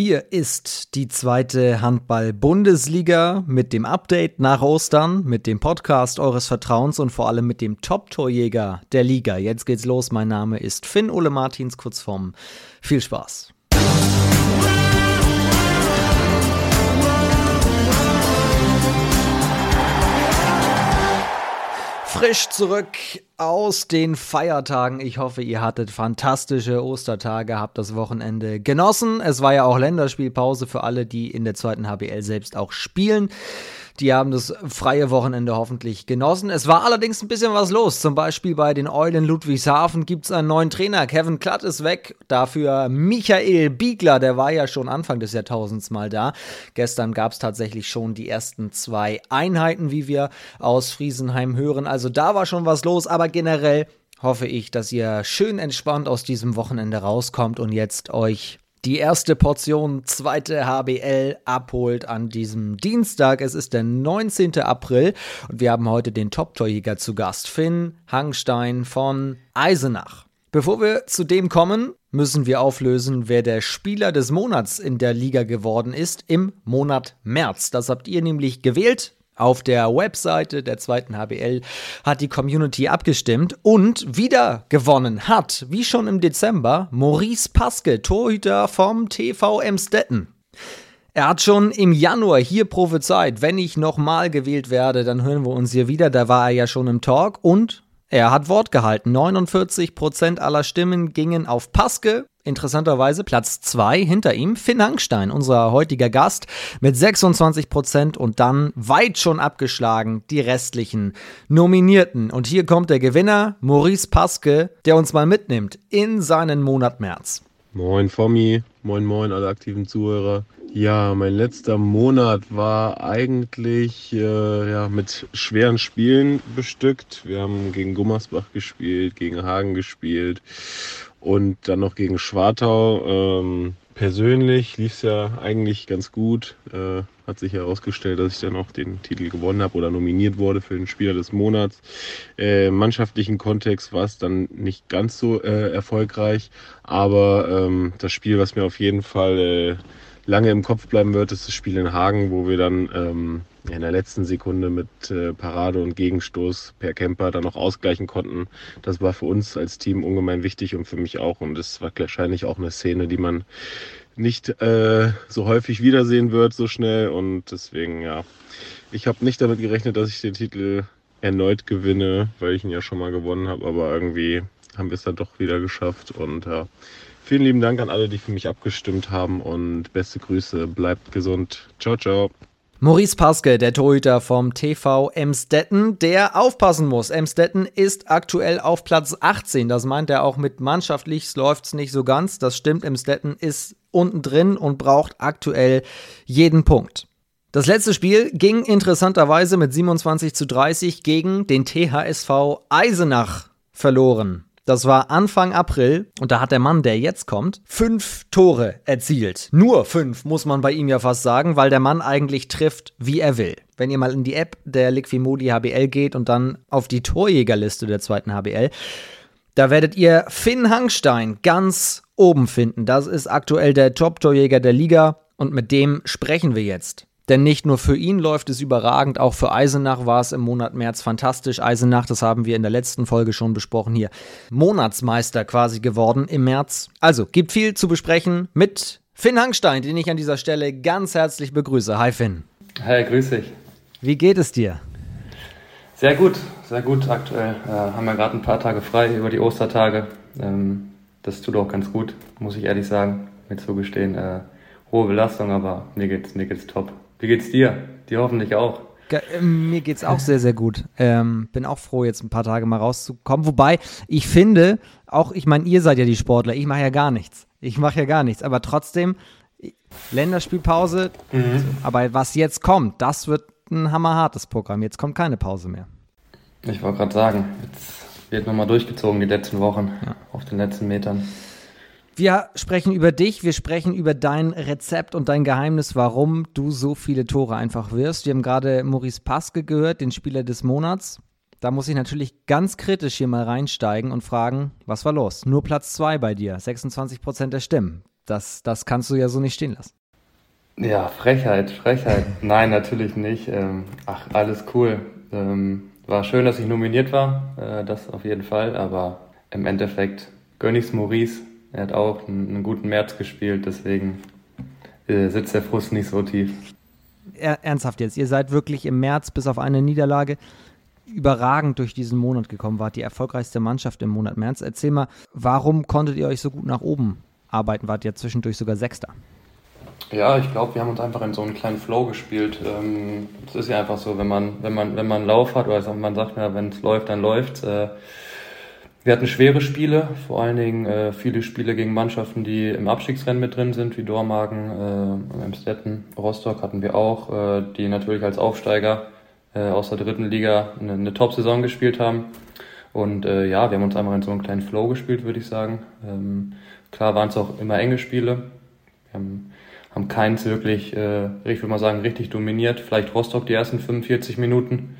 Hier ist die zweite Handball-Bundesliga mit dem Update nach Ostern, mit dem Podcast eures Vertrauens und vor allem mit dem Top-Torjäger der Liga. Jetzt geht's los. Mein Name ist Finn Ole Martins, Kurzform. Viel Spaß. Frisch zurück aus den Feiertagen. Ich hoffe, ihr hattet fantastische Ostertage, habt das Wochenende genossen. Es war ja auch Länderspielpause für alle, die in der zweiten HBL selbst auch spielen. Die haben das freie Wochenende hoffentlich genossen. Es war allerdings ein bisschen was los. Zum Beispiel bei den Eulen Ludwigshafen gibt es einen neuen Trainer. Kevin Klatt ist weg. Dafür Michael Biegler, der war ja schon Anfang des Jahrtausends mal da. Gestern gab es tatsächlich schon die ersten zwei Einheiten, wie wir aus Friesenheim hören. Also da war schon was los. Aber generell hoffe ich, dass ihr schön entspannt aus diesem Wochenende rauskommt und jetzt euch die erste Portion zweite HBL abholt an diesem Dienstag. Es ist der 19. April und wir haben heute den Top-Torjäger zu Gast, Finn Hangstein von Eisenach. Bevor wir zu dem kommen, müssen wir auflösen, wer der Spieler des Monats in der Liga geworden ist im Monat März. Das habt ihr nämlich gewählt. Auf der Webseite der zweiten HBL hat die Community abgestimmt und wieder gewonnen hat, wie schon im Dezember, Maurice Paske, Torhüter vom TV Emstetten. Er hat schon im Januar hier prophezeit, wenn ich nochmal gewählt werde, dann hören wir uns hier wieder. Da war er ja schon im Talk und er hat Wort gehalten. 49% aller Stimmen gingen auf Paske. Interessanterweise Platz 2 hinter ihm Finn Hangstein, unser heutiger Gast, mit 26% und dann weit schon abgeschlagen die restlichen Nominierten. Und hier kommt der Gewinner, Maurice Paske, der uns mal mitnimmt in seinen Monat März. Moin Fommi, moin moin alle aktiven Zuhörer. Ja, mein letzter Monat war eigentlich äh, ja, mit schweren Spielen bestückt. Wir haben gegen Gummersbach gespielt, gegen Hagen gespielt und dann noch gegen Schwartau. Ähm, persönlich lief es ja eigentlich ganz gut. Äh, hat sich herausgestellt, dass ich dann auch den Titel gewonnen habe oder nominiert wurde für den Spieler des Monats. Äh, Im mannschaftlichen Kontext war es dann nicht ganz so äh, erfolgreich, aber ähm, das Spiel, was mir auf jeden Fall äh, lange im Kopf bleiben wird, ist das Spiel in Hagen, wo wir dann ähm, in der letzten Sekunde mit äh, Parade und Gegenstoß per Camper dann noch ausgleichen konnten. Das war für uns als Team ungemein wichtig und für mich auch. Und es war wahrscheinlich auch eine Szene, die man nicht äh, so häufig wiedersehen wird, so schnell. Und deswegen, ja, ich habe nicht damit gerechnet, dass ich den Titel erneut gewinne, weil ich ihn ja schon mal gewonnen habe. Aber irgendwie haben wir es dann doch wieder geschafft. Und ja, Vielen lieben Dank an alle, die für mich abgestimmt haben und beste Grüße. Bleibt gesund. Ciao, ciao. Maurice Paske, der Torhüter vom TV Emstetten, der aufpassen muss. Emstetten ist aktuell auf Platz 18. Das meint er auch mit mannschaftlich läuft es nicht so ganz. Das stimmt, Emstetten ist unten drin und braucht aktuell jeden Punkt. Das letzte Spiel ging interessanterweise mit 27 zu 30 gegen den THSV Eisenach verloren. Das war Anfang April und da hat der Mann, der jetzt kommt, fünf Tore erzielt. Nur fünf, muss man bei ihm ja fast sagen, weil der Mann eigentlich trifft, wie er will. Wenn ihr mal in die App der Liquimodi HBL geht und dann auf die Torjägerliste der zweiten HBL, da werdet ihr Finn Hangstein ganz oben finden. Das ist aktuell der Top-Torjäger der Liga und mit dem sprechen wir jetzt. Denn nicht nur für ihn läuft es überragend, auch für Eisenach war es im Monat März fantastisch. Eisenach, das haben wir in der letzten Folge schon besprochen hier, Monatsmeister quasi geworden im März. Also, gibt viel zu besprechen mit Finn Hangstein, den ich an dieser Stelle ganz herzlich begrüße. Hi Finn. Hi, grüß dich. Wie geht es dir? Sehr gut, sehr gut aktuell. Äh, haben wir gerade ein paar Tage frei über die Ostertage. Ähm, das tut auch ganz gut, muss ich ehrlich sagen, mir zugestehen. Äh, hohe Belastung, aber mir geht's, mir geht's top. Wie geht's dir? Dir hoffentlich auch. Äh, mir geht's auch sehr, sehr gut. Ähm, bin auch froh, jetzt ein paar Tage mal rauszukommen. Wobei, ich finde, auch, ich meine, ihr seid ja die Sportler, ich mache ja gar nichts. Ich mache ja gar nichts. Aber trotzdem, Länderspielpause. Mhm. Aber was jetzt kommt, das wird ein hammerhartes Programm. Jetzt kommt keine Pause mehr. Ich wollte gerade sagen, jetzt wird nochmal durchgezogen die letzten Wochen ja. auf den letzten Metern. Wir sprechen über dich, wir sprechen über dein Rezept und dein Geheimnis, warum du so viele Tore einfach wirst. Wir haben gerade Maurice Paske gehört, den Spieler des Monats. Da muss ich natürlich ganz kritisch hier mal reinsteigen und fragen, was war los? Nur Platz 2 bei dir, 26 Prozent der Stimmen. Das, das kannst du ja so nicht stehen lassen. Ja, Frechheit, Frechheit. Nein, natürlich nicht. Ähm, ach, alles cool. Ähm, war schön, dass ich nominiert war, äh, das auf jeden Fall, aber im Endeffekt gönn ich's Maurice. Er hat auch einen, einen guten März gespielt, deswegen äh, sitzt der Frust nicht so tief. Ernsthaft jetzt, ihr seid wirklich im März bis auf eine Niederlage überragend durch diesen Monat gekommen, wart die erfolgreichste Mannschaft im Monat März. Erzähl mal, warum konntet ihr euch so gut nach oben arbeiten? Wart ihr zwischendurch sogar Sechster? Ja, ich glaube, wir haben uns einfach in so einen kleinen Flow gespielt. Ähm, es ist ja einfach so, wenn man, wenn man, wenn man Lauf hat, oder man sagt ja, wenn es läuft, dann läuft äh, Wir hatten schwere Spiele, vor allen Dingen äh, viele Spiele gegen Mannschaften, die im Abstiegsrennen mit drin sind, wie Dormagen, äh, Emstetten, Rostock hatten wir auch, äh, die natürlich als Aufsteiger äh, aus der dritten Liga eine, eine Top-Saison gespielt haben. Und äh, ja, wir haben uns einmal in so einen kleinen Flow gespielt, würde ich sagen. Ähm, klar waren es auch immer enge Spiele. Wir haben haben keins wirklich, äh, ich würde mal sagen, richtig dominiert. Vielleicht Rostock die ersten 45 Minuten.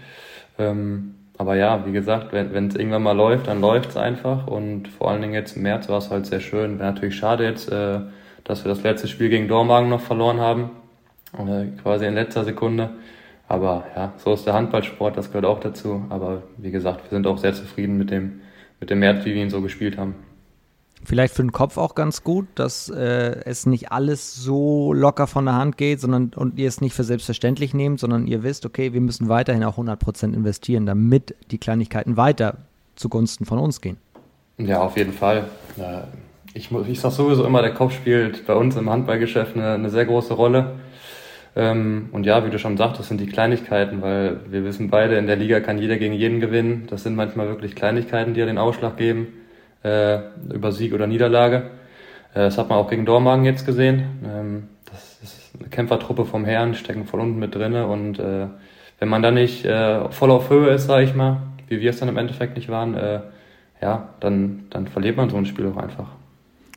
Ähm, aber ja, wie gesagt, wenn es irgendwann mal läuft, dann läuft es einfach. Und vor allen Dingen jetzt im März war es halt sehr schön. Wäre natürlich schade jetzt, äh, dass wir das letzte Spiel gegen Dormagen noch verloren haben. Äh, quasi in letzter Sekunde. Aber ja, so ist der Handballsport, das gehört auch dazu. Aber wie gesagt, wir sind auch sehr zufrieden mit dem, mit dem März, wie wir ihn so gespielt haben. Vielleicht für den Kopf auch ganz gut, dass äh, es nicht alles so locker von der Hand geht, sondern und ihr es nicht für selbstverständlich nehmt, sondern ihr wisst, okay, wir müssen weiterhin auch 100% investieren, damit die Kleinigkeiten weiter zugunsten von uns gehen. Ja, auf jeden Fall. Ich, ich sage sowieso immer, der Kopf spielt bei uns im Handballgeschäft eine, eine sehr große Rolle. Ähm, und ja, wie du schon sagst, das sind die Kleinigkeiten, weil wir wissen beide, in der Liga kann jeder gegen jeden gewinnen. Das sind manchmal wirklich Kleinigkeiten, die ja den Ausschlag geben äh, über Sieg oder Niederlage. Äh, das hat man auch gegen Dormagen jetzt gesehen. Ähm, das ist eine Kämpfertruppe vom Herrn, stecken voll unten mit drinne und äh, wenn man da nicht äh, voll auf Höhe ist, sage ich mal, wie wir es dann im Endeffekt nicht waren, äh, ja, dann, dann verliert man so ein Spiel auch einfach.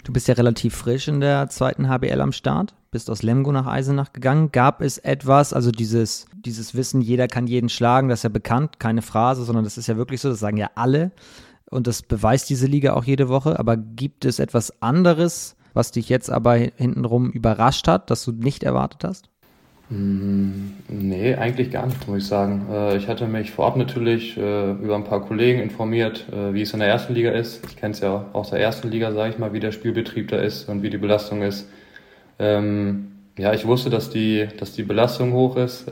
Du bist ja relativ frisch in der zweiten HBL am Start, bist aus Lemgo nach Eisenach gegangen. Gab es etwas, also dieses, dieses Wissen, jeder kann jeden schlagen, das ist ja bekannt, keine Phrase, sondern das ist ja wirklich so, das sagen ja alle und das beweist diese Liga auch jede Woche. Aber gibt es etwas anderes, was dich jetzt aber hintenrum überrascht hat, das du nicht erwartet hast? Mm, nee, eigentlich gar nicht, muss ich sagen. Äh, ich hatte mich vorab natürlich äh, über ein paar Kollegen informiert, äh, wie es in der ersten Liga ist. Ich kenne es ja aus der ersten Liga, sage ich mal, wie der Spielbetrieb da ist und wie die Belastung ist. Ähm, ja, ich wusste, dass die, dass die Belastung hoch ist.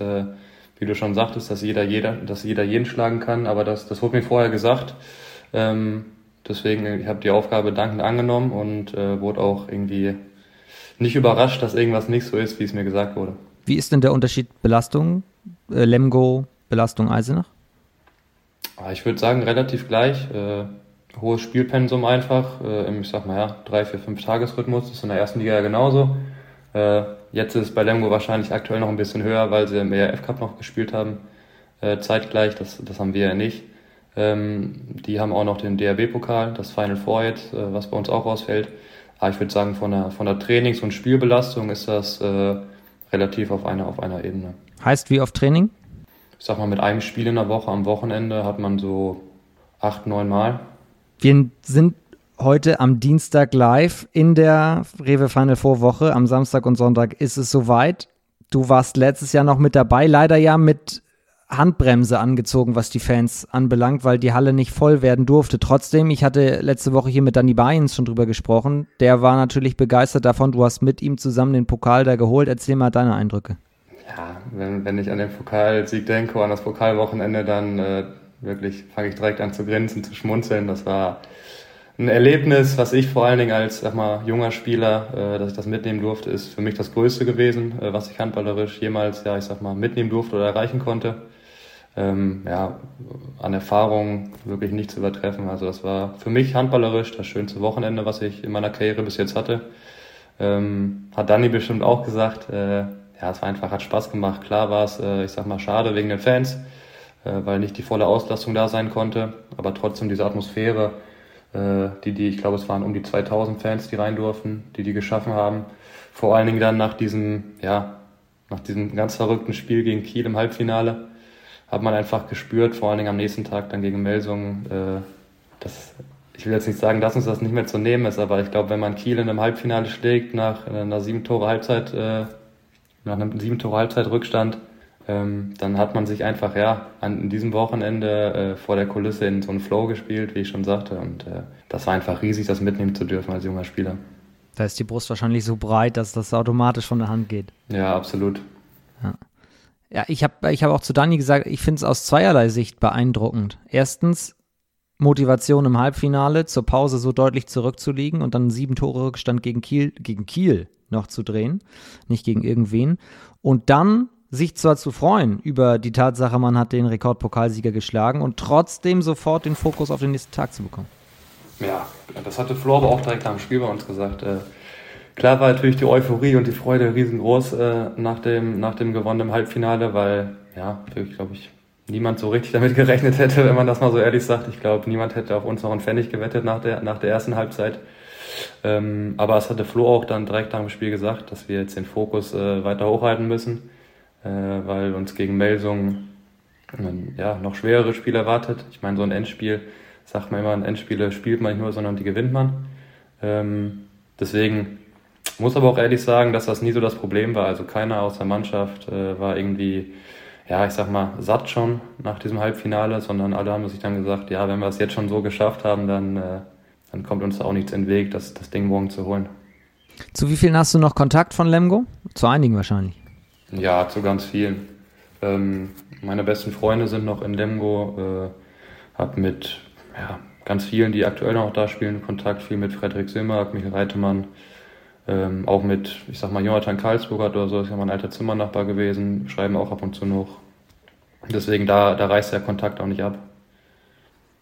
Wie du schon sagtest, dass jeder, jeder, dass jeder jeden schlagen kann, aber das, das wurde mir vorher gesagt. Ähm, deswegen, ich habe die Aufgabe dankend angenommen und äh, wurde auch irgendwie nicht überrascht, dass irgendwas nicht so ist, wie es mir gesagt wurde. Wie ist denn der Unterschied Belastung, äh, Lemgo, Belastung Eisenach? Ah, ich würde sagen, relativ gleich. Äh, hohes Spielpensum einfach. Äh, Im, ich sag mal ja, drei, vier, fünf Tagesrhythmus. Das ist in der ersten Liga ja genauso. Äh, jetzt ist es bei Lemgo wahrscheinlich aktuell noch ein bisschen höher, weil sie im ERF Cup noch gespielt haben. Äh, zeitgleich, das, das haben wir ja nicht. Ähm, die haben auch noch den DRB-Pokal, das Final Four jetzt, äh, was bei uns auch rausfällt. Aber ich würde sagen, von der, von der Trainings- und Spielbelastung ist das äh, relativ auf einer, auf einer Ebene. Heißt wie oft Training? Ich sag mal, mit einem Spiel in der Woche am Wochenende hat man so acht, neun Mal. Wir sind heute am Dienstag live in der Rewe Final Four Woche. Am Samstag und Sonntag ist es soweit. Du warst letztes Jahr noch mit dabei, leider ja mit Handbremse angezogen, was die Fans anbelangt, weil die Halle nicht voll werden durfte. Trotzdem, ich hatte letzte Woche hier mit Danny Bayens schon drüber gesprochen. Der war natürlich begeistert davon. Du hast mit ihm zusammen den Pokal da geholt. Erzähl mal deine Eindrücke. Ja, wenn, wenn ich an den Pokalsieg denke, an das Pokalwochenende, dann äh, wirklich fange ich direkt an zu grinsen, zu schmunzeln. Das war ein Erlebnis, was ich vor allen Dingen als sag mal, junger Spieler, äh, dass ich das mitnehmen durfte, ist für mich das Größte gewesen, äh, was ich handballerisch jemals, ja, ich sag mal, mitnehmen durfte oder erreichen konnte ähm, ja, an Erfahrung wirklich nicht zu übertreffen. Also das war für mich handballerisch das schönste Wochenende, was ich in meiner Karriere bis jetzt hatte. Ähm, hat Danny bestimmt auch gesagt, äh, ja, es war einfach, hat Spaß gemacht. Klar war es, äh, ich sag mal, schade wegen den Fans, äh, weil nicht die volle Auslastung da sein konnte, aber trotzdem diese Atmosphäre, äh, die, die, ich glaube, es waren um die 2000 Fans, die rein durften, die die geschaffen haben. Vor allen Dingen dann nach diesem, ja, nach diesem ganz verrückten Spiel gegen Kiel im Halbfinale, hat man einfach gespürt, vor allen Dingen am nächsten Tag dann gegen Melsungen, äh, dass ich will jetzt nicht sagen, dass uns das nicht mehr zu nehmen ist, aber ich glaube, wenn man Kiel in einem Halbfinale schlägt, nach einer sieben Tore Halbzeit, äh, nach einem sieben Tore Halbzeit Rückstand, ähm, dann hat man sich einfach ja an diesem Wochenende äh, vor der Kulisse in so einen Flow gespielt, wie ich schon sagte. Und äh, das war einfach riesig, das mitnehmen zu dürfen als junger Spieler. Da ist die Brust wahrscheinlich so breit, dass das automatisch von der Hand geht. Ja, absolut. Ja. Ja, ich habe ich hab auch zu Dani gesagt, ich finde es aus zweierlei Sicht beeindruckend. Erstens, Motivation im Halbfinale, zur Pause so deutlich zurückzuliegen und dann sieben Tore Rückstand gegen Kiel, gegen Kiel noch zu drehen, nicht gegen irgendwen. Und dann sich zwar zu freuen über die Tatsache, man hat den Rekordpokalsieger geschlagen und trotzdem sofort den Fokus auf den nächsten Tag zu bekommen. Ja, das hatte Flo aber auch direkt dem Spiel bei uns gesagt. Klar war natürlich die Euphorie und die Freude riesengroß äh, nach, dem, nach dem gewonnenen Halbfinale, weil, ja, wirklich, glaube ich, niemand so richtig damit gerechnet hätte, wenn man das mal so ehrlich sagt. Ich glaube, niemand hätte auf uns noch einen Pfennig gewettet nach der, nach der ersten Halbzeit. Ähm, aber es hatte Flo auch dann direkt nach dem Spiel gesagt, dass wir jetzt den Fokus äh, weiter hochhalten müssen, äh, weil uns gegen Melsung ja, noch schwerere Spiele erwartet. Ich meine, so ein Endspiel, sagt man immer, ein Endspiele spielt man nicht nur, sondern die gewinnt man. Ähm, deswegen muss aber auch ehrlich sagen, dass das nie so das Problem war. Also keiner aus der Mannschaft äh, war irgendwie ja, ich sag mal, satt schon nach diesem Halbfinale, sondern alle haben sich dann gesagt, ja, wenn wir es jetzt schon so geschafft haben, dann, äh, dann kommt uns da auch nichts in den Weg, das, das Ding morgen zu holen. Zu wie vielen hast du noch Kontakt von Lemgo? Zu einigen wahrscheinlich. Ja, zu ganz vielen. Ähm, meine besten Freunde sind noch in Lemgo, äh, hab mit ja, ganz vielen, die aktuell noch da spielen, Kontakt, viel mit Frederik Simmerk, Michael Reitemann, ähm, auch mit, ich sag mal, Jonathan Karlsburger oder so, ist ja mein alter Zimmernachbar gewesen, schreiben auch ab und zu noch. Deswegen, da, da reißt der Kontakt auch nicht ab.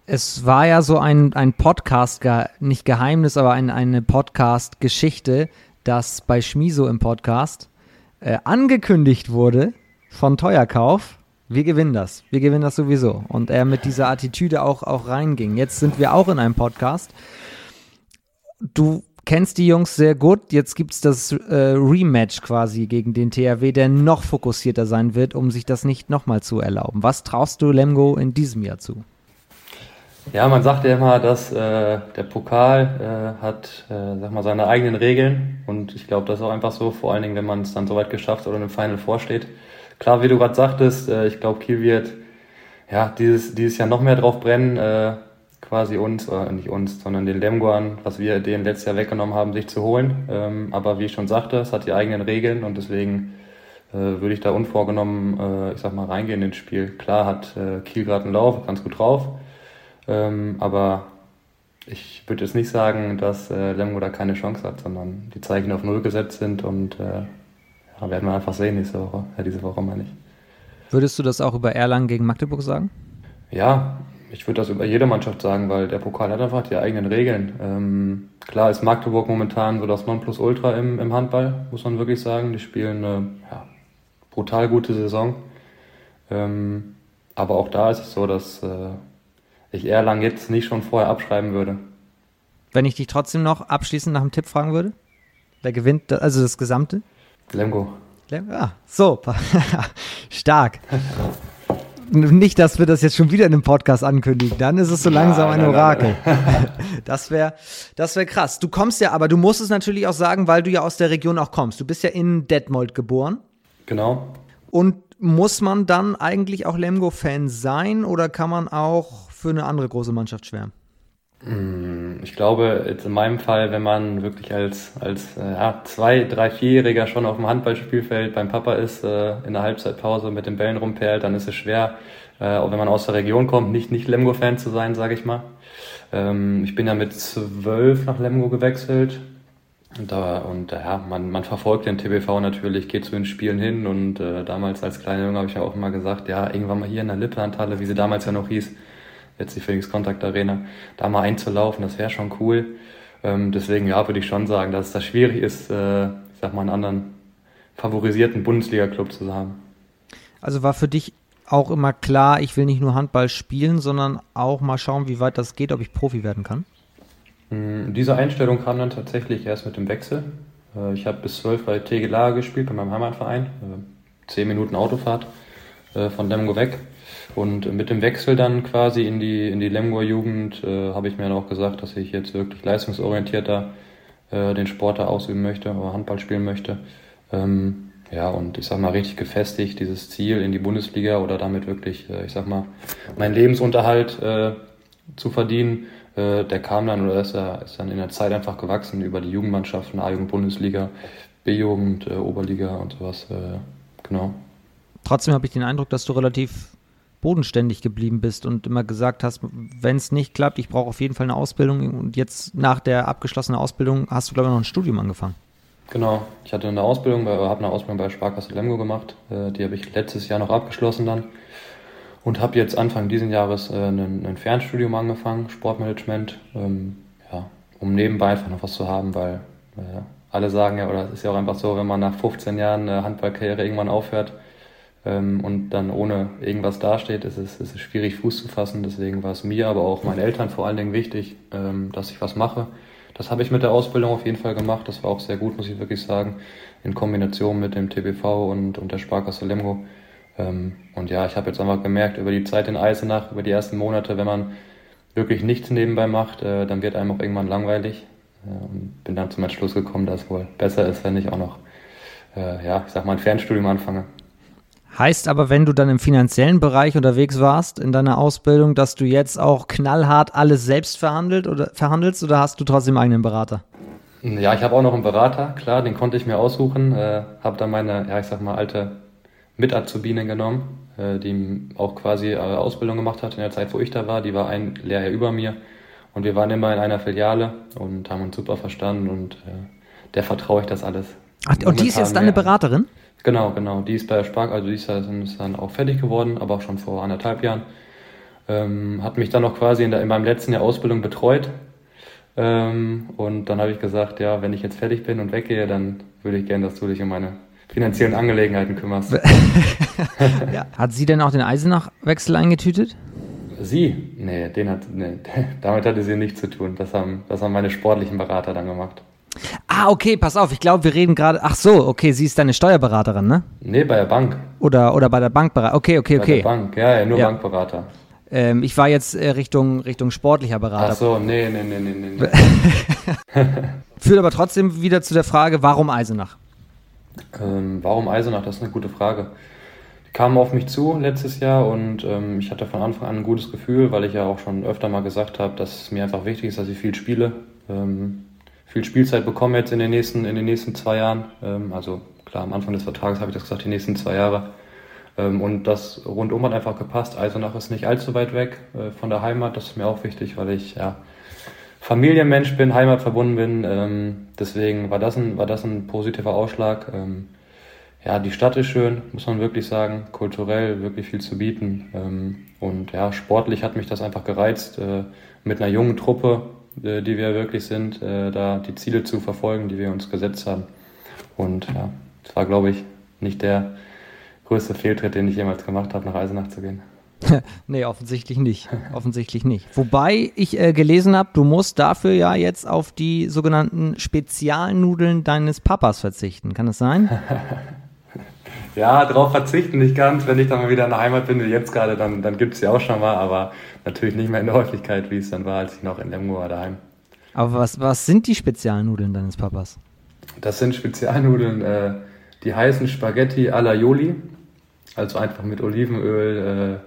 Es war ja so ein, ein Podcast, nicht Geheimnis, aber ein, eine Podcast-Geschichte, dass bei Schmiso im Podcast äh, angekündigt wurde von Teuerkauf, wir gewinnen das, wir gewinnen das sowieso. Und er mit dieser Attitüde auch, auch reinging. Jetzt sind wir auch in einem Podcast. Du kennst die Jungs sehr gut. Jetzt gibt es das äh, Rematch quasi gegen den THW, der noch fokussierter sein wird, um sich das nicht nochmal zu erlauben. Was traust du Lemgo in diesem Jahr zu? Ja, man sagt ja immer, dass äh, der Pokal äh, hat, äh, sag mal, seine eigenen Regeln und ich glaube, das ist auch einfach so, vor allen Dingen, wenn man es dann so weit geschafft oder im Final vorsteht. Klar, wie du gerade sagtest, äh, ich glaube, Kiel wird ja dieses, dieses Jahr noch mehr drauf brennen, äh, quasi uns, oder nicht uns, sondern den Lemguan, was wir denen letztes Jahr weggenommen haben, sich zu holen. Ähm, aber wie ich schon sagte, es hat die eigenen Regeln und deswegen äh, würde ich da unvorgenommen, äh, ich sag mal, reingehen ins Spiel. Klar hat äh, Kiel gerade einen Lauf, ganz gut drauf, ähm, aber ich würde jetzt nicht sagen, dass äh, Lemgo da keine Chance hat, sondern die Zeichen auf Null gesetzt sind und äh, ja, werden wir einfach sehen nächste Woche, ja, diese Woche meine ich. Würdest du das auch über Erlangen gegen Magdeburg sagen? Ja, ich würde das über jede Mannschaft sagen, weil der Pokal hat einfach die eigenen Regeln. Ähm, klar ist Magdeburg momentan so das Nonplusultra im, im Handball, muss man wirklich sagen. Die spielen eine ja, brutal gute Saison. Ähm, aber auch da ist es so, dass äh, ich Erlang jetzt nicht schon vorher abschreiben würde. Wenn ich dich trotzdem noch abschließend nach einem Tipp fragen würde? Wer gewinnt, also das Gesamte? Lemgo. Ja, ah, so, stark. Nicht, dass wir das jetzt schon wieder in einem Podcast ankündigen. Dann ist es so langsam ein Orakel. Das wäre das wär krass. Du kommst ja, aber du musst es natürlich auch sagen, weil du ja aus der Region auch kommst. Du bist ja in Detmold geboren. Genau. Und muss man dann eigentlich auch Lemgo-Fan sein oder kann man auch für eine andere große Mannschaft schwärmen? Mm, ich glaube, jetzt in meinem Fall, wenn man wirklich als, als äh, ja, zwei, drei, vierjähriger schon auf dem Handballspielfeld beim Papa ist, äh, in der Halbzeitpause mit den Bällen rumperlt, dann ist es schwer, äh, auch wenn man aus der Region kommt, nicht, nicht Lemgo-Fan zu sein, sage ich mal. Ähm, ich bin ja mit zwölf nach Lemgo gewechselt. Und, da, und ja, man, man verfolgt den TBV natürlich, geht zu den Spielen hin und äh, damals als kleiner Junge habe ich ja auch immer gesagt, ja, irgendwann mal hier in der Lipplandhalle, wie sie damals ja noch hieß, jetzt die Phoenix Contact Arena, da mal einzulaufen, das wäre schon cool. Ähm, deswegen, ja, würde ich schon sagen, dass es da schwierig ist, äh, ich sag mal, einen anderen favorisierten Bundesliga-Club zu haben. Also war für dich auch immer klar, ich will nicht nur Handball spielen, sondern auch mal schauen, wie weit das geht, ob ich Profi werden kann? Mm, diese Einstellung kam dann tatsächlich erst mit dem Wechsel. Äh, ich habe bis zwölf bei Tegelaar gespielt, bei meinem Heimatverein. Äh, zehn Minuten Autofahrt. äh, von Lemgo weg. Und mit dem Wechsel dann quasi in die, in die Lemgoer Jugend äh, habe ich mir dann auch gesagt, dass ich jetzt wirklich leistungsorientierter äh, den Sport da ausüben möchte oder Handball spielen möchte. Ähm, ja, und ich sag mal richtig gefestigt, dieses Ziel in die Bundesliga oder damit wirklich, äh, ich sag mal, meinen Lebensunterhalt äh, zu verdienen, äh, der kam dann oder ist, er, ist dann in der Zeit einfach gewachsen über die Jugendmannschaften, A-Jugend, Bundesliga, B-Jugend, äh, Oberliga und sowas. Äh, genau. Trotzdem habe ich den Eindruck, dass du relativ bodenständig geblieben bist und immer gesagt hast, wenn es nicht klappt, ich brauche auf jeden Fall eine Ausbildung. Und jetzt nach der abgeschlossenen Ausbildung hast du, glaube ich, noch ein Studium angefangen. Genau, ich hatte eine Ausbildung, habe eine Ausbildung bei Sparkasse Lemgo gemacht, äh, die habe ich letztes Jahr noch abgeschlossen dann. Und habe jetzt Anfang dieses Jahres äh, ein, Fernstudium angefangen, Sportmanagement, ähm, um nebenbei einfach noch was zu haben, weil äh, alle sagen ja, oder es ist ja auch einfach so, wenn man nach 15 Jahren Handballkarriere irgendwann aufhört, ähm, und dann ohne irgendwas dasteht, ist es, ist es schwierig, Fuß zu fassen. Deswegen war es mir, aber auch meinen Eltern vor allen Dingen wichtig, ähm, dass ich was mache. Das habe ich mit der Ausbildung auf jeden Fall gemacht. Das war auch sehr gut, muss ich wirklich sagen, in Kombination mit dem TBV und, und der Sparkasse Lemgo. Ähm, und ja, ich habe jetzt einfach gemerkt, über die Zeit in Eisenach, über die ersten Monate, wenn man wirklich nichts nebenbei macht, äh, dann wird einem auch irgendwann langweilig. Äh, und bin dann zum Entschluss gekommen, dass es wohl besser ist, wenn ich auch noch, äh, ja, ich sag mal, ein Fernstudium anfange. Heißt aber, wenn du dann im finanziellen Bereich unterwegs warst in deiner Ausbildung, dass du jetzt auch knallhart alles selbst verhandelt oder verhandelst oder hast du trotzdem einen eigenen Berater? Ja, ich habe auch noch einen Berater, klar, den konnte ich mir aussuchen. Äh, habe dann meine, ja, ich sag mal, alte Mitazubine genommen, äh, die auch quasi äh, Ausbildung gemacht hat in der Zeit, wo ich da war. Die war ein Lehrjahr über mir und wir waren immer in einer Filiale und haben uns super verstanden und äh, der vertraue ich das alles. Ach, und die ist jetzt deine Beraterin? Genau, genau. Die ist bei der Spark, also die ist dann auch fertig geworden, aber auch schon vor anderthalb Jahren. Ähm, hat mich dann noch quasi in, der, in meinem letzten Jahr Ausbildung betreut. Ähm, und dann habe ich gesagt, ja, wenn ich jetzt fertig bin und weggehe, dann würde ich gerne, dass du dich um meine finanziellen Angelegenheiten kümmerst. ja. Hat sie denn auch den Eisenach-Wechsel eingetütet? Sie? Nee, den hat, nee, damit hatte sie nichts zu tun. Das haben, das haben meine sportlichen Berater dann gemacht. Ah, okay, pass auf, ich glaube, wir reden gerade. Ach so, okay, sie ist deine Steuerberaterin, ne? Nee, bei der Bank. Oder, oder bei der Bankberater. Okay, okay, okay. Bei der Bank, ja, ja nur ja. Bankberater. Ähm, ich war jetzt äh, Richtung, Richtung sportlicher Berater. Ach so, nee, nee, nee, nee, nee. Führt aber trotzdem wieder zu der Frage, warum Eisenach? Ähm, warum Eisenach? Das ist eine gute Frage. Die kamen auf mich zu letztes Jahr und ähm, ich hatte von Anfang an ein gutes Gefühl, weil ich ja auch schon öfter mal gesagt habe, dass es mir einfach wichtig ist, dass ich viel spiele. Ähm, viel Spielzeit bekommen jetzt in den nächsten, in den nächsten zwei Jahren. Ähm, also klar, am Anfang des Vertrages habe ich das gesagt, die nächsten zwei Jahre. Ähm, und das rundum hat einfach gepasst. Eisenach ist nicht allzu weit weg äh, von der Heimat. Das ist mir auch wichtig, weil ich ja Familienmensch bin, Heimat verbunden bin. Ähm, deswegen war das ein, war das ein positiver Ausschlag. Ähm, ja, die Stadt ist schön, muss man wirklich sagen. Kulturell wirklich viel zu bieten. Ähm, und ja, sportlich hat mich das einfach gereizt, äh, mit einer jungen Truppe äh, die wir wirklich sind, äh, da die Ziele zu verfolgen, die wir uns gesetzt haben. Und ja, es war, glaube ich, nicht der größte Fehltritt, den ich jemals gemacht habe, nach Eisenach zu gehen. nee, offensichtlich nicht. Offensichtlich nicht. Wobei ich äh, gelesen habe, du musst dafür ja jetzt auf die sogenannten Spezialnudeln deines Papas verzichten. Kann das sein? ja, darauf verzichten nicht ganz. Wenn ich dann mal wieder in der Heimat bin, wie jetzt gerade, dann, dann gibt es sie auch schon mal, aber natürlich nicht mehr in der Häufigkeit, wie es dann war, als ich noch in Lemgo war daheim. Aber was, was sind die Spezialnudeln deines Papas? Das sind Spezialnudeln, äh, die heißen Spaghetti alla Joli, also einfach mit Olivenöl,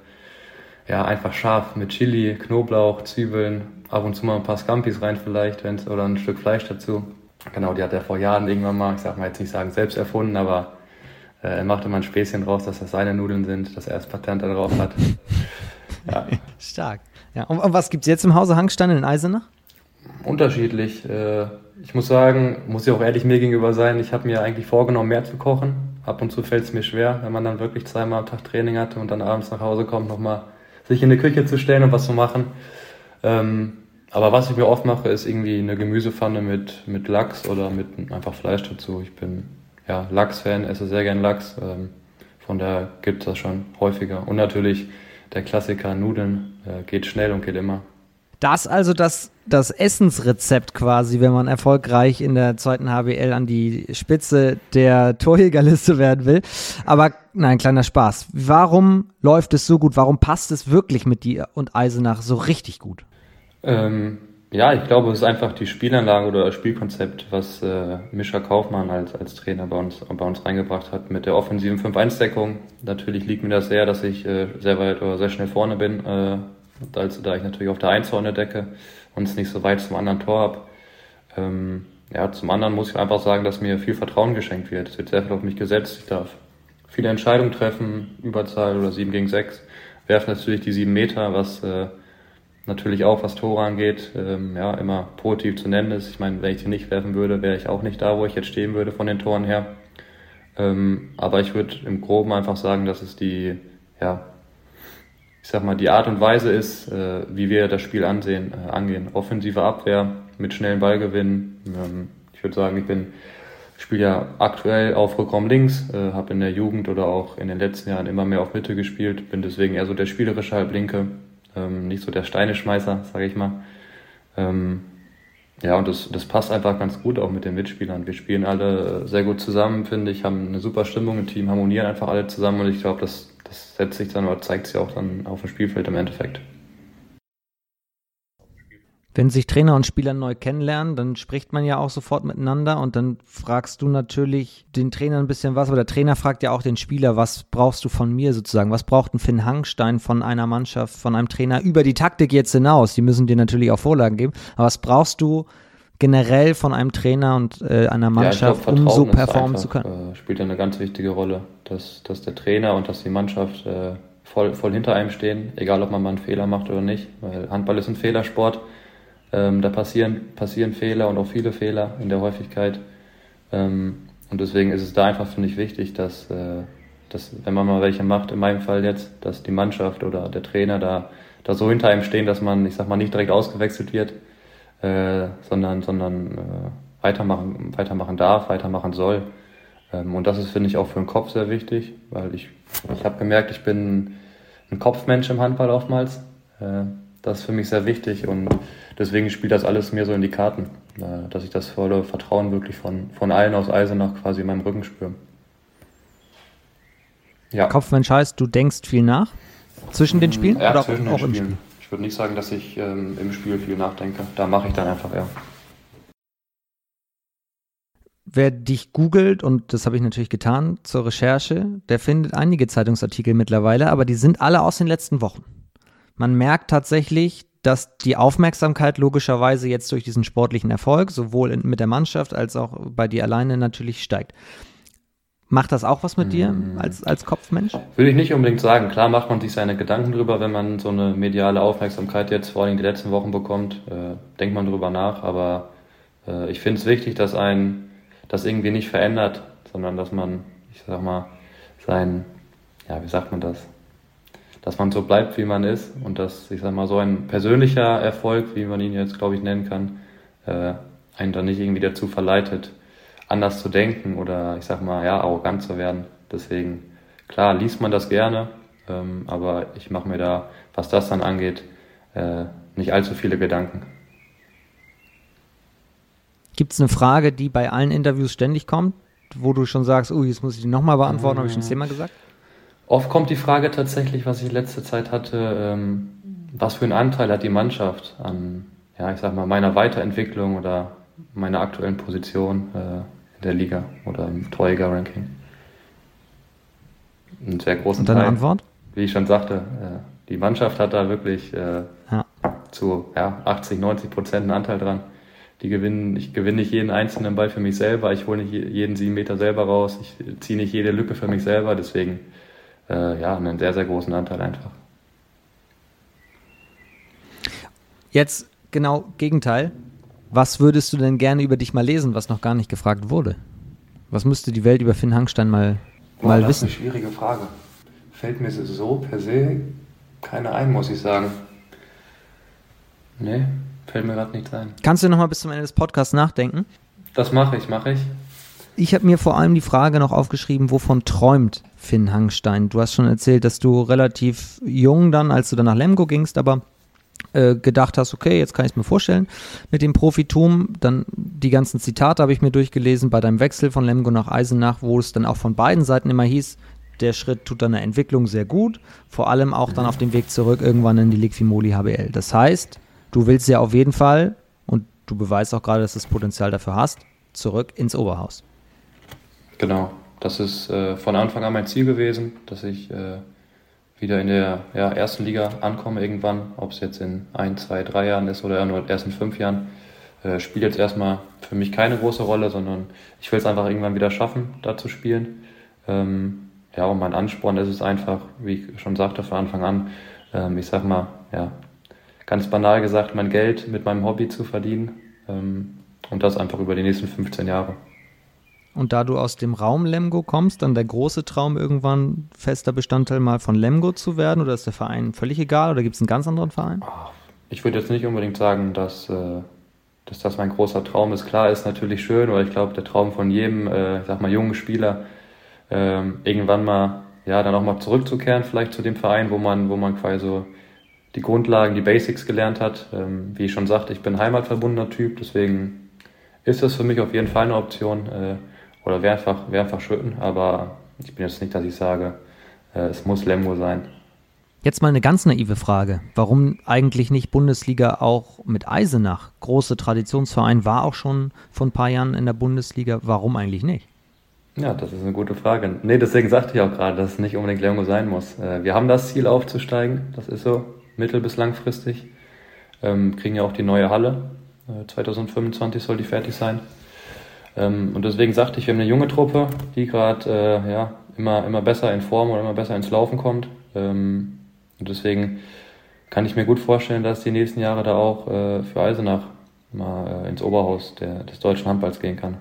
äh, ja, einfach scharf mit Chili, Knoblauch, Zwiebeln, ab und zu mal ein paar Scampis rein vielleicht, wenn's, oder ein Stück Fleisch dazu. Genau, die hat er vor Jahren irgendwann mal, ich sag mal jetzt nicht sagen selbst erfunden, aber er machte mal ein Späßchen draus, dass das seine Nudeln sind, dass er das Patent darauf hat. ja. Stark. Ja. Und, und was gibt es jetzt im Hause Hangstein in Eisenach? Unterschiedlich. Äh, ich muss sagen, muss ich auch ehrlich mir gegenüber sein, ich habe mir eigentlich vorgenommen, mehr zu kochen. Ab und zu fällt es mir schwer, wenn man dann wirklich zweimal am Tag Training hatte und dann abends nach Hause kommt, nochmal sich in die Küche zu stellen und was zu machen. Ähm, aber was ich mir oft mache, ist irgendwie eine Gemüsepfanne mit, mit Lachs oder mit einfach Fleisch dazu. Ich bin ja, Lachs-Fan, esse sehr gern Lachs. Ähm, von daher gibt es das schon häufiger. Und natürlich der Klassiker Nudeln äh, geht schnell und geht immer. Das also das, das Essensrezept quasi, wenn man erfolgreich in der zweiten HBL an die Spitze der Torjägerliste werden will. Aber nein, kleiner Spaß. Warum läuft es so gut? Warum passt es wirklich mit dir und Eisenach so richtig gut? Ähm, ja, ich glaube, es ist einfach die Spielanlage oder das Spielkonzept, was äh, Mischa Kaufmann als, als Trainer bei uns, bei uns reingebracht hat mit der offensiven 5-1-Deckung. Natürlich liegt mir das sehr, dass ich äh, sehr weit oder sehr schnell vorne bin, äh, als, da ich natürlich auf der 1 vorne decke und es nicht so weit zum anderen Tor habe. Ähm, ja, zum anderen muss ich einfach sagen, dass mir viel Vertrauen geschenkt wird. Es wird sehr viel auf mich gesetzt. Ich darf viele Entscheidungen treffen, Überzahl oder 7 gegen 6, werfe natürlich die 7 Meter, was äh, natürlich auch, was Tore angeht, ähm, ja, immer positiv zu nennen ist. Ich meine, wenn ich die nicht werfen würde, wäre ich auch nicht da, wo ich jetzt stehen würde von den Toren her. Ähm, aber ich würde im Groben einfach sagen, dass es die, ja, ich sag mal, die Art und Weise ist, äh, wie wir das Spiel ansehen, äh, angehen. Offensive Abwehr mit schnellen Ballgewinnen. Ähm, ich würde sagen, ich bin, spiele ja aktuell auf Rückraum links, äh, habe in der Jugend oder auch in den letzten Jahren immer mehr auf Mitte gespielt, bin deswegen eher so der spielerische Halblinke ähm, nicht so der Steineschmeißer, sage ich mal. Ähm, ja, und das, das passt einfach ganz gut auch mit den Mitspielern. Wir spielen alle sehr gut zusammen, finde ich, haben eine super Stimmung im Team, harmonieren einfach alle zusammen und ich glaube, das, das setzt sich dann oder zeigt sich auch dann auf dem Spielfeld im Endeffekt. Wenn sich Trainer und Spieler neu kennenlernen, dann spricht man ja auch sofort miteinander und dann fragst du natürlich den Trainer ein bisschen was, aber der Trainer fragt ja auch den Spieler, was brauchst du von mir sozusagen? Was braucht ein Finn Hangstein von einer Mannschaft, von einem Trainer über die Taktik jetzt hinaus? Die müssen dir natürlich auch Vorlagen geben, aber was brauchst du generell von einem Trainer und äh, einer Mannschaft, ja, glaub, um so performen einfach, zu können? Äh, spielt eine ganz wichtige Rolle, dass, dass der Trainer und dass die Mannschaft äh, voll, voll hinter einem stehen, egal ob man mal einen Fehler macht oder nicht, weil Handball ist ein Fehlersport ähm, da passieren, passieren Fehler und auch viele Fehler in der Häufigkeit. Ähm, und deswegen ist es da einfach, finde ich, wichtig, dass, äh, dass, wenn man mal welche macht, in meinem Fall jetzt, dass die Mannschaft oder der Trainer da, da so hinter einem stehen, dass man, ich sag mal, nicht direkt ausgewechselt wird, äh, sondern, sondern äh, weitermachen, weitermachen darf, weitermachen soll. Ähm, und das ist, finde ich, auch für den Kopf sehr wichtig, weil ich, ich habe gemerkt, ich bin ein Kopfmensch im Handball oftmals. Äh, das ist für mich sehr wichtig und deswegen spielt das alles mir so in die Karten, äh, dass ich das volle Vertrauen wirklich von, von allen aus Eisenach quasi in meinem Rücken spüre. Ja. Kopfmensch heißt, du denkst viel nach zwischen den Spielen ja, oder zwischen auch, den Spielen. im Spiel? Ich würde nicht sagen, dass ich ähm, im Spiel viel nachdenke. Da mache ich dann einfach eher. Wer dich googelt, und das habe ich natürlich getan zur Recherche, der findet einige Zeitungsartikel mittlerweile, aber die sind alle aus den letzten Wochen. Man merkt tatsächlich, dass die Aufmerksamkeit logischerweise jetzt durch diesen sportlichen Erfolg, sowohl in, mit der Mannschaft als auch bei dir alleine natürlich steigt. Macht das auch was mit dir mm. als, als Kopfmensch? Würde ich nicht unbedingt sagen. Klar macht man sich seine Gedanken drüber, wenn man so eine mediale Aufmerksamkeit jetzt vor allem die letzten Wochen bekommt. Äh, denkt man drüber nach, aber äh, ich finde es wichtig, dass ein das irgendwie nicht verändert, sondern dass man, ich sag mal, sein, ja, wie sagt man das? Dass man so bleibt, wie man ist und dass, ich sag mal, so ein persönlicher Erfolg, wie man ihn jetzt, glaube ich, nennen kann, äh, einen dann nicht irgendwie dazu verleitet, anders zu denken oder, ich sag mal, ja, arrogant zu werden. Deswegen, klar, liest man das gerne, ähm, aber ich mache mir da, was das dann angeht, äh, nicht allzu viele Gedanken. Gibt es eine Frage, die bei allen Interviews ständig kommt, wo du schon sagst, oh, jetzt muss ich die nochmal beantworten, habe ich schon zehnmal gesagt? Oft kommt die Frage tatsächlich, was ich letzte Zeit hatte, ähm, was für einen Anteil hat die Mannschaft an, ja, ich sag mal, meiner Weiterentwicklung oder meiner aktuellen Position äh, in der Liga oder im Torjäger-Ranking? Einen sehr großen Und deine Teil. Antwort? Wie ich schon sagte, äh, die Mannschaft hat da wirklich äh, ja. zu ja, 80, 90 Prozent einen Anteil dran. Die gewinnen, ich gewinne nicht jeden einzelnen Ball für mich selber, ich hole nicht jeden sieben Meter selber raus, ich ziehe nicht jede Lücke für mich selber, deswegen äh, ja, einen sehr, sehr großen Anteil einfach. Jetzt genau Gegenteil. Was würdest du denn gerne über dich mal lesen, was noch gar nicht gefragt wurde? Was müsste die Welt über Finn Hangstein mal, Boah, mal das wissen? Das ist eine schwierige Frage. Fällt mir so per se keine ein, muss ich sagen. Nee, fällt mir gerade nichts ein. Kannst du noch mal bis zum Ende des Podcasts nachdenken? Das mache ich, mache ich. Ich habe mir vor allem die Frage noch aufgeschrieben, wovon träumt Finn Hangstein? Du hast schon erzählt, dass du relativ jung dann, als du dann nach Lemgo gingst, aber äh, gedacht hast, okay, jetzt kann ich es mir vorstellen mit dem Profitum. Dann die ganzen Zitate habe ich mir durchgelesen bei deinem Wechsel von Lemgo nach Eisenach, wo es dann auch von beiden Seiten immer hieß, der Schritt tut deiner Entwicklung sehr gut, vor allem auch dann auf dem Weg zurück irgendwann in die Liquimoli HBL. Das heißt, du willst ja auf jeden Fall, und du beweist auch gerade, dass du das Potenzial dafür hast, zurück ins Oberhaus. Genau, das ist äh, von Anfang an mein Ziel gewesen, dass ich äh, wieder in der ja, ersten Liga ankomme irgendwann, ob es jetzt in ein, zwei, drei Jahren ist oder nur erst in fünf Jahren. Äh, spielt jetzt erstmal für mich keine große Rolle, sondern ich will es einfach irgendwann wieder schaffen, da zu spielen. Ähm, ja, und mein Ansporn ist es einfach, wie ich schon sagte von Anfang an, ähm, ich sag mal, ja, ganz banal gesagt, mein Geld mit meinem Hobby zu verdienen ähm, und das einfach über die nächsten 15 Jahre. Und da du aus dem Raum Lemgo kommst, dann der große Traum, irgendwann fester Bestandteil mal von Lemgo zu werden? Oder ist der Verein völlig egal? Oder gibt es einen ganz anderen Verein? Ich würde jetzt nicht unbedingt sagen, dass, äh, dass das mein großer Traum ist. Klar, ist natürlich schön, weil ich glaube, der Traum von jedem, äh, ich sag mal, jungen Spieler, ähm, irgendwann mal, ja, dann auch mal zurückzukehren, vielleicht zu dem Verein, wo man, wo man quasi so die Grundlagen, die Basics gelernt hat. Ähm, wie ich schon sagte, ich bin heimatverbundener Typ, deswegen ist das für mich auf jeden Fall eine Option äh, oder wäre einfach, wär einfach schön, aber ich bin jetzt nicht, dass ich sage, äh, es muss Lemgo sein. Jetzt mal eine ganz naive Frage. Warum eigentlich nicht Bundesliga auch mit Eisenach? Große Traditionsverein war auch schon vor ein paar Jahren in der Bundesliga. Warum eigentlich nicht? Ja, das ist eine gute Frage. Nee, deswegen sagte ich auch gerade, dass es nicht unbedingt Lermo sein muss. Äh, wir haben das Ziel aufzusteigen, das ist so, mittel- bis langfristig. Ähm, kriegen ja auch die neue Halle. 2025 äh, soll die fertig sein. Ähm, und deswegen sagte ich, wir haben eine junge Truppe, die gerade äh, ja, immer, immer besser in Form oder immer besser ins Laufen kommt. Ähm, und deswegen kann ich mir gut vorstellen, dass die nächsten Jahre da auch äh, für Eisenach mal äh, ins Oberhaus der, des deutschen Handballs gehen kann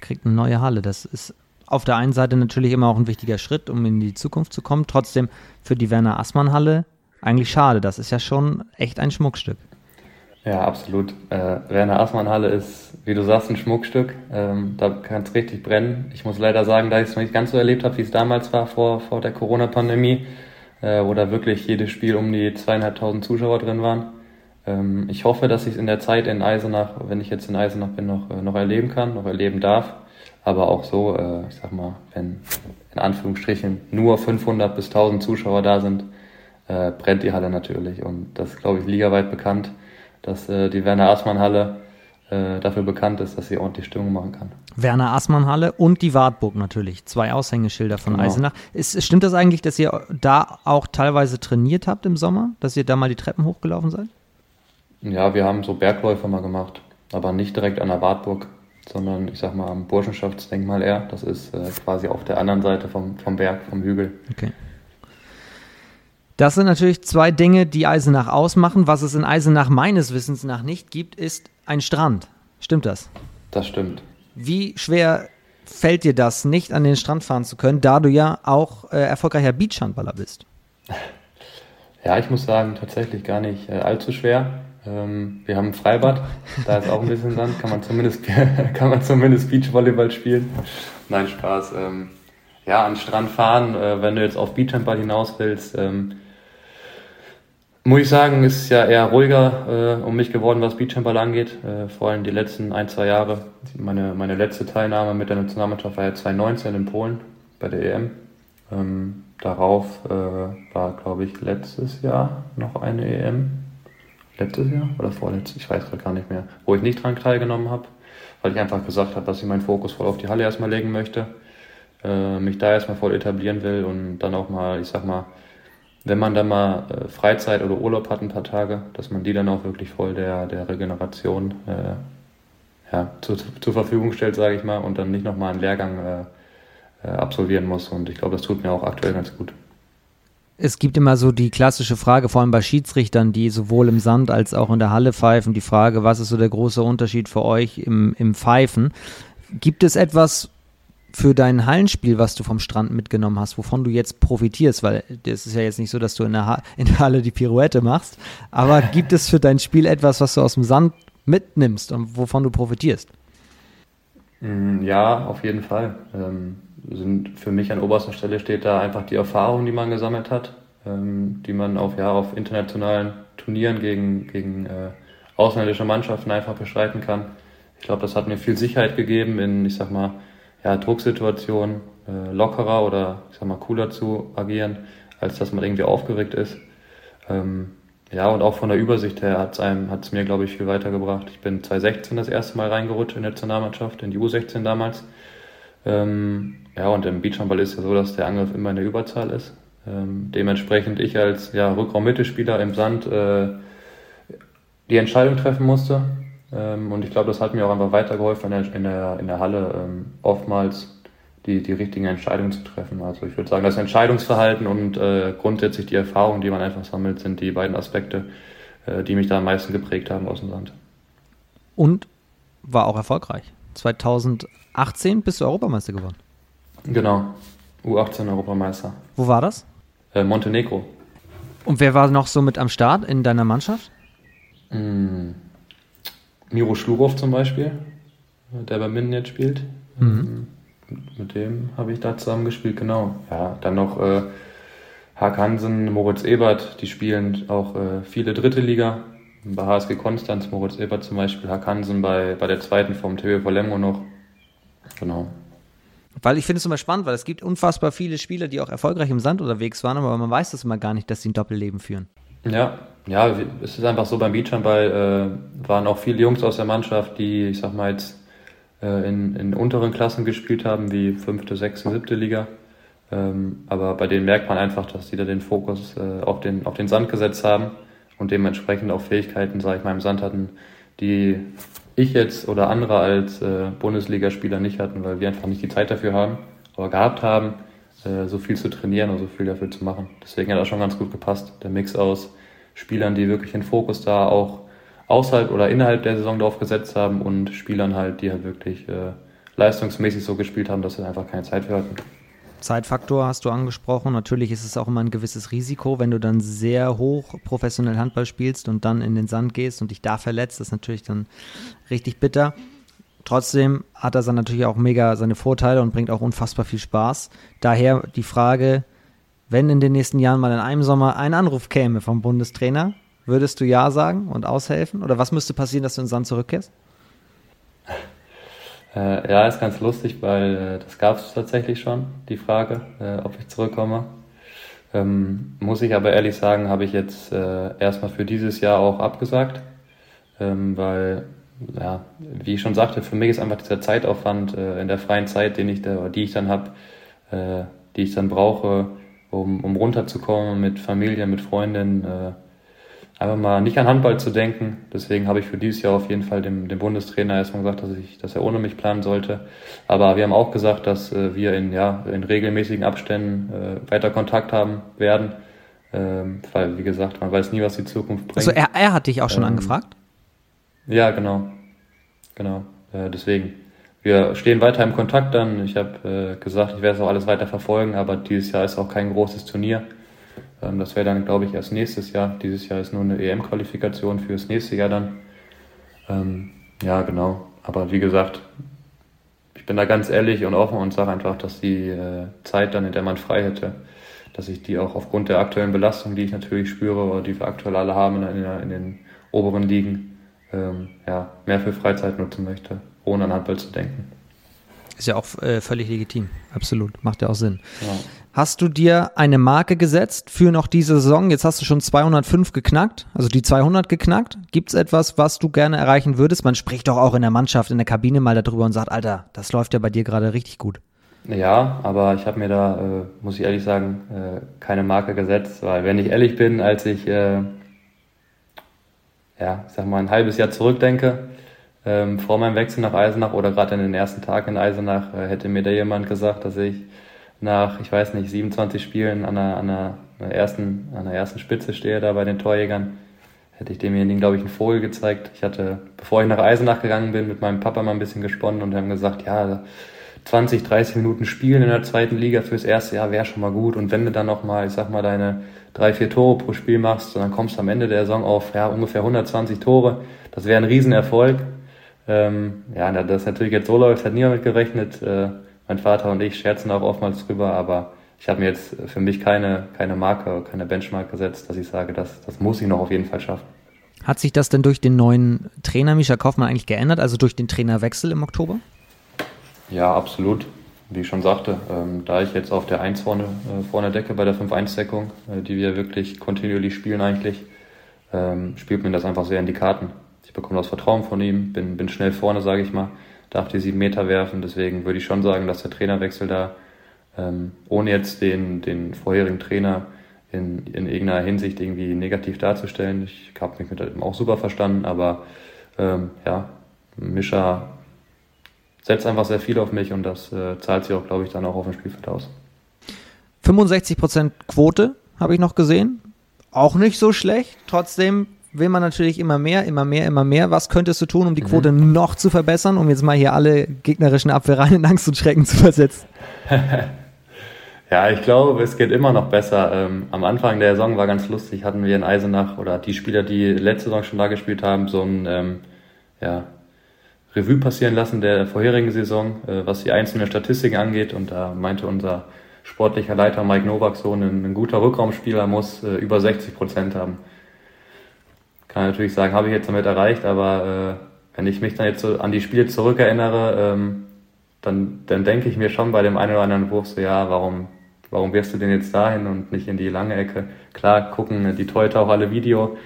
kriegt eine neue Halle. Das ist auf der einen Seite natürlich immer auch ein wichtiger Schritt, um in die Zukunft zu kommen. Trotzdem für die Werner Assmann Halle eigentlich schade. Das ist ja schon echt ein Schmuckstück. Ja, absolut. Äh, Werner Assmann Halle ist, wie du sagst, ein Schmuckstück. Ähm, da kann es richtig brennen. Ich muss leider sagen, da ich es noch nicht ganz so erlebt habe, wie es damals war vor, vor der Corona-Pandemie, äh, wo da wirklich jedes Spiel um die zweieinhalbtausend Zuschauer drin waren. Ähm, ich hoffe, dass ich es in der Zeit in Eisenach, wenn ich jetzt in Eisenach bin, noch, äh, noch erleben kann, noch erleben darf. Aber auch so, äh, ich sag mal, wenn in Anführungsstrichen nur 500 bis 1000 Zuschauer da sind, äh, brennt die Halle natürlich. Und das ist, glaube ich, ligaweit bekannt, dass die Werner Aßmann Halle dafür bekannt ist, dass sie ordentlich Stimmung machen kann. Werner Aßmann Halle und die Wartburg natürlich. Zwei Aushängeschilder von genau. Eisenach. Ist, stimmt das eigentlich, dass ihr da auch teilweise trainiert habt im Sommer? Dass ihr da mal die Treppen hochgelaufen seid? Ja, wir haben so Bergläufe mal gemacht, aber nicht direkt an der Wartburg, sondern ich sag mal am Burschenschaftsdenkmal eher. Das ist äh, quasi auf der anderen Seite vom, vom Berg, vom Hügel. Okay. Das sind natürlich zwei Dinge, die Eisenach ausmachen. Was es in Eisenach meines Wissens nach nicht gibt, ist ein Strand. Stimmt das? Das stimmt. Wie schwer fällt dir das, nicht an den Strand fahren zu können, da du ja auch äh, erfolgreicher Beachhandballer bist? Ja, ich muss sagen, tatsächlich gar nicht äh, allzu schwer. Ähm, wir haben ein Freibad, da ist auch ein bisschen Sand, kann man zumindest, kann man zumindest Beachvolleyball spielen. Nein, Spaß. Ähm, ja, an den Strand fahren, äh, wenn du jetzt auf Beachhandball hinaus willst, ähm, muss ich sagen, ist ja eher ruhiger äh, um mich geworden, was Beachhandball angeht. Äh, vor allem die letzten ein, zwei Jahre. Meine, meine letzte Teilnahme mit der Nationalmannschaft war ja 2019 in Polen bei der EM. Ähm, darauf äh, war, glaube ich, letztes Jahr noch eine EM letztes Jahr oder vorletztes, ich weiß gerade gar nicht mehr, wo ich nicht dran teilgenommen habe, weil ich einfach gesagt habe, dass ich meinen Fokus voll auf die Halle erstmal legen möchte, äh, mich da erstmal voll etablieren will und dann auch mal, ich sag mal, wenn man dann mal äh, Freizeit oder Urlaub hat, ein paar Tage, dass man die dann auch wirklich voll der, der Regeneration äh, ja, zu, zur Verfügung stellt, sage ich mal, und dann nicht nochmal einen Lehrgang äh, äh, absolvieren muss. Und ich glaube, das tut mir auch aktuell ganz gut es gibt immer so die klassische Frage, vor allem bei Schiedsrichtern, die sowohl im Sand als auch in der Halle pfeifen, die Frage, was ist so der große Unterschied für euch im, im Pfeifen? Gibt es etwas für dein Hallenspiel, was du vom Strand mitgenommen hast, wovon du jetzt profitierst? Weil es ist ja jetzt nicht so, dass du in der, ha in der Halle die Pirouette machst, aber gibt es für dein Spiel etwas, was du aus dem Sand mitnimmst und wovon du profitierst? Mm, ja, auf jeden Fall. Ähm, sind für mich an oberster Stelle steht da einfach die Erfahrung, die man gesammelt hat. ähm, die man auf, ja, auf internationalen Turnieren gegen, gegen äh, ausländische Mannschaften einfach bestreiten kann. Ich glaube, das hat mir viel Sicherheit gegeben in, ich sag mal, ja, Drucksituationen, äh, lockerer oder ich sag mal cooler zu agieren, als dass man irgendwie aufgeregt ist. Ähm, ja, und auch von der Übersicht her hat es einem, hat's mir, glaube ich, viel weitergebracht. Ich bin 2016 das erste Mal reingerutscht in der Nationalmannschaft, in die U16 damals. Ähm, ja, und im Beachhandball ist ja so, dass der Angriff immer in der Überzahl ist. Ähm, dementsprechend ich als ja, Rückraum-Mittelspieler im Sand äh, die Entscheidung treffen musste. Ähm, und ich glaube, das hat mir auch einfach weitergeholfen in der, in der, in der Halle, ähm, oftmals die, die richtigen Entscheidungen zu treffen. Also ich würde sagen, das Entscheidungsverhalten und äh, grundsätzlich die Erfahrung, die man einfach sammelt, sind die beiden Aspekte, äh, die mich da am meisten geprägt haben aus dem Sand. Und war auch erfolgreich. 2018 bist du Europameister geworden. Genau, U18 Europameister. Wo war das? Äh, Montenegro. Und wer war noch so mit am Start in deiner Mannschaft? Mm. Miro Schlurov zum Beispiel, der bei Minden jetzt spielt. Mhm. Mit dem habe ich da zusammen gespielt, genau. Ja, dann noch äh, Haag Hansen, Moritz Ebert, die spielen auch äh, viele dritte Liga. Bei HSG Konstanz, Moritz Ebert zum Beispiel, Haag Hansen bei, bei der zweiten vom TV Lemgo noch. Genau. Weil ich finde es immer spannend, weil es gibt unfassbar viele Spieler, die auch erfolgreich im Sand unterwegs waren, aber man weiß das immer gar nicht, dass sie ein Doppelleben führen. Ja, ja, es ist einfach so, beim Beachhandball äh, waren auch viele Jungs aus der Mannschaft, die, ich sag mal jetzt, äh, in, in unteren Klassen gespielt haben, wie fünfte, sechste, siebte Liga. Ähm, aber bei denen merkt man einfach, dass die da den Fokus äh, auf, den, auf den Sand gesetzt haben und dementsprechend auch Fähigkeiten, sage ich mal, im Sand hatten, die ich jetzt oder andere als äh, Bundesligaspieler nicht hatten, weil wir einfach nicht die Zeit dafür haben, aber gehabt haben, äh, so viel zu trainieren und so viel dafür zu machen. Deswegen hat das schon ganz gut gepasst. Der Mix aus Spielern, die wirklich den Fokus da auch außerhalb oder innerhalb der Saison drauf gesetzt haben und Spielern halt, die halt wirklich äh, leistungsmäßig so gespielt haben, dass sie einfach keine Zeit für hatten. Zeitfaktor hast du angesprochen. Natürlich ist es auch immer ein gewisses Risiko, wenn du dann sehr hoch professionell Handball spielst und dann in den Sand gehst und dich da verletzt. Das ist natürlich dann richtig bitter. Trotzdem hat das dann natürlich auch mega seine Vorteile und bringt auch unfassbar viel Spaß. Daher die Frage, wenn in den nächsten Jahren mal in einem Sommer ein Anruf käme vom Bundestrainer, würdest du Ja sagen und aushelfen? Oder was müsste passieren, dass du in den Sand zurückkehrst? Äh, ja, ist ganz lustig, weil äh, das gab es tatsächlich schon, die Frage, äh, ob ich zurückkomme. Ähm, muss ich aber ehrlich sagen, habe ich jetzt äh, erstmal für dieses Jahr auch abgesagt, ähm, weil, ja, wie ich schon sagte, für mich ist einfach dieser Zeitaufwand äh, in der freien Zeit, den ich da, die ich dann habe, äh, die ich dann brauche, um, um runterzukommen mit Familie, mit Freundin, äh, einfach mal nicht an Handball zu denken. Deswegen habe ich für dieses Jahr auf jeden Fall dem, dem Bundestrainer erstmal gesagt, dass, ich, dass er ohne mich planen sollte. Aber wir haben auch gesagt, dass äh, wir in, ja, in regelmäßigen Abständen äh, weiter Kontakt haben werden. Ähm, weil, wie gesagt, man weiß nie, was die Zukunft bringt. Also er, er hat dich auch schon ähm, angefragt? Ja, genau. Genau. Äh, deswegen. Wir stehen weiter im Kontakt dann. Ich habe äh, gesagt, ich werde es auch alles weiter verfolgen, aber dieses Jahr ist auch kein großes Turnier. Ähm, das wäre dann, glaube ich, erst nächstes Jahr. Dieses Jahr ist nur eine EM-Qualifikation für das nächste Jahr dann. Ähm, ja, genau. Aber wie gesagt, ich bin da ganz ehrlich und offen und sage einfach, dass die äh, Zeit dann, in der man frei hätte, dass ich die auch aufgrund der aktuellen Belastung, die ich natürlich spüre oder die wir aktuell alle haben in, in, in den oberen Ligen, ähm, ja, mehr für Freizeit nutzen möchte, ohne an Handball zu denken. Ist ja auch äh, völlig legitim. Absolut. Macht ja auch Sinn. Ja. Hast du dir eine Marke gesetzt für noch diese Saison? Jetzt hast du schon 205 geknackt, also die 200 geknackt. Gibt es etwas, was du gerne erreichen würdest? Man spricht doch auch in der Mannschaft, in der Kabine mal darüber und sagt, Alter, das läuft ja bei dir gerade richtig gut. Ja, aber ich habe mir da, äh, muss ich ehrlich sagen, äh, keine Marke gesetzt, weil wenn ich ehrlich bin, als ich, äh, ja, ich sag mal, ein halbes Jahr zurückdenke, ähm, vor meinem Wechsel nach Eisenach oder gerade in den ersten Tagen in Eisenach äh, hätte mir da jemand gesagt, dass ich nach, ich weiß nicht, 27 Spielen an der, an der, ersten, an der ersten Spitze stehe da bei den Torjägern, hätte ich demjenigen, glaube ich, einen Vogel gezeigt. Ich hatte, bevor ich nach Eisenach gegangen bin, mit meinem Papa mal ein bisschen gesponnen und haben gesagt, ja, 20, 30 Minuten spielen in der zweiten Liga fürs erste Jahr wäre schon mal gut. Und wenn du dann noch mal, ich sag mal, deine drei, vier Tore pro Spiel machst, dann kommst du am Ende der Saison auf ja, ungefähr 120 Tore, das wäre ein Riesenerfolg. Ähm, ja, das natürlich jetzt so läuft, hat niemand mit gerechnet. Äh, mein Vater und ich scherzen auch oftmals drüber, aber ich habe mir jetzt für mich keine, keine Marke, keine Benchmark gesetzt, dass ich sage, das, das muss ich noch auf jeden Fall schaffen. Hat sich das denn durch den neuen Trainer Mischa Kaufmann eigentlich geändert, also durch den Trainerwechsel im Oktober? Ja, absolut. Wie ich schon sagte, ähm, da ich jetzt auf der 1 vorne, äh, vorne decke bei der 5-1-Deckung, äh, die wir wirklich kontinuierlich spielen eigentlich, ähm, spielt mir das einfach sehr in die Karten. Ich bekomme das Vertrauen von ihm, bin, bin schnell vorne, sage ich mal, darf die sieben Meter werfen. Deswegen würde ich schon sagen, dass der Trainerwechsel da, ähm, ohne jetzt den, den vorherigen Trainer in, in irgendeiner Hinsicht irgendwie negativ darzustellen, ich habe mich mit ihm auch super verstanden, aber ähm, ja, Mischa setzt einfach sehr viel auf mich und das äh, zahlt sich auch, glaube ich, dann auch auf dem Spielfeld aus. 65% Quote habe ich noch gesehen. Auch nicht so schlecht. Trotzdem will man natürlich immer mehr, immer mehr, immer mehr. Was könntest du tun, um die. Quote mhm. noch zu verbessern, um jetzt mal hier alle gegnerischen Abwehrreihen in Angst und Schrecken zu versetzen? ja, ich glaube, es geht immer noch besser. Ähm, am Anfang der Saison war ganz lustig, hatten wir in Eisenach oder die Spieler, die letzte Saison schon da gespielt haben, so ein ähm, ja, Revue passieren lassen der vorherigen Saison, äh, was die einzelnen Statistiken angeht. Und da meinte unser sportlicher Leiter Mike Novak so, ein, ein guter Rückraumspieler muss äh, über 60 Prozent haben. Kann natürlich sagen, habe ich jetzt damit erreicht, aber äh, wenn ich mich dann jetzt so an die Spiele zurückerinnere, ähm, dann, dann denke ich mir schon bei dem einen oder anderen Wurf so, ja, warum, warum wirst du denn jetzt dahin und nicht in die lange Ecke? Klar, gucken die Torhüter auch alle Video.